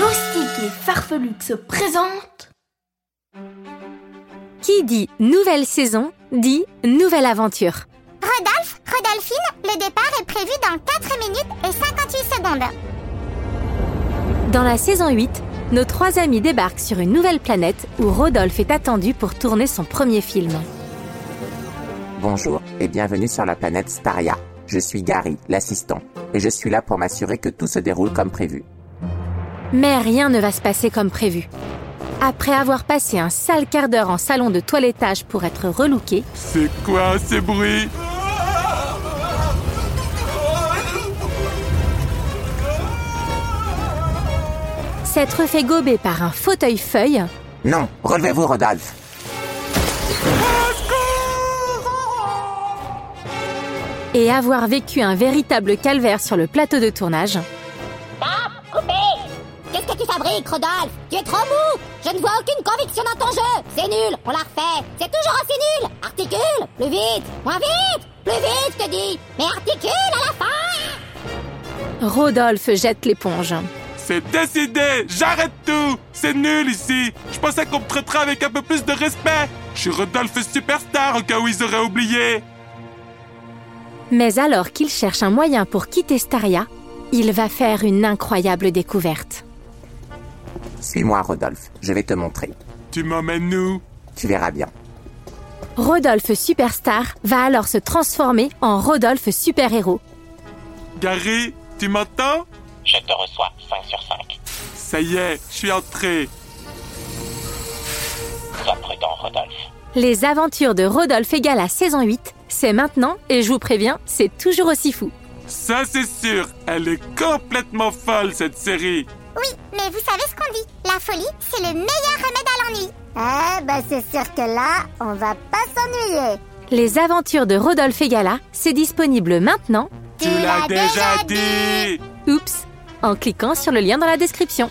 Loustique et Farfelux se présentent. Qui dit nouvelle saison dit nouvelle aventure. Rodolphe, Rodolphine, le départ est prévu dans 4 minutes et 58 secondes. Dans la saison 8, nos trois amis débarquent sur une nouvelle planète où Rodolphe est attendu pour tourner son premier film. Bonjour et bienvenue sur la planète Staria. Je suis Gary, l'assistant, et je suis là pour m'assurer que tout se déroule comme prévu. Mais rien ne va se passer comme prévu. Après avoir passé un sale quart d'heure en salon de toilettage pour être relooké, C'est quoi ces bruits s'être fait gober par un fauteuil-feuille, Non, relevez-vous Rodolphe. et avoir vécu un véritable calvaire sur le plateau de tournage, Qu'est-ce que tu fabriques, Rodolphe. Tu es trop mou. Je ne vois aucune conviction dans ton jeu. C'est nul. On la refait. C'est toujours aussi nul. Articule. Plus vite. Moins vite. Plus vite, je te dis. Mais articule à la fin. Rodolphe jette l'éponge. C'est décidé. J'arrête tout. C'est nul ici. Je pensais qu'on me traiterait avec un peu plus de respect. Je suis Rodolphe Superstar au cas où ils auraient oublié. Mais alors qu'il cherche un moyen pour quitter Staria, il va faire une incroyable découverte. Suis-moi Rodolphe, je vais te montrer. Tu m'emmènes où? Tu verras bien. Rodolphe Superstar va alors se transformer en Rodolphe Super-Héros. Gary, tu m'entends? Je te reçois 5 sur 5. Ça y est, je suis entré Sois prudent Rodolphe. Les aventures de Rodolphe égale à saison 8, c'est maintenant et je vous préviens, c'est toujours aussi fou. Ça c'est sûr Elle est complètement folle cette série mais vous savez ce qu'on dit La folie, c'est le meilleur remède à l'ennui. Eh ben c'est sûr que là, on va pas s'ennuyer. Les aventures de Rodolphe Egala, c'est disponible maintenant, Tu l'as déjà dit. Oups, en cliquant sur le lien dans la description.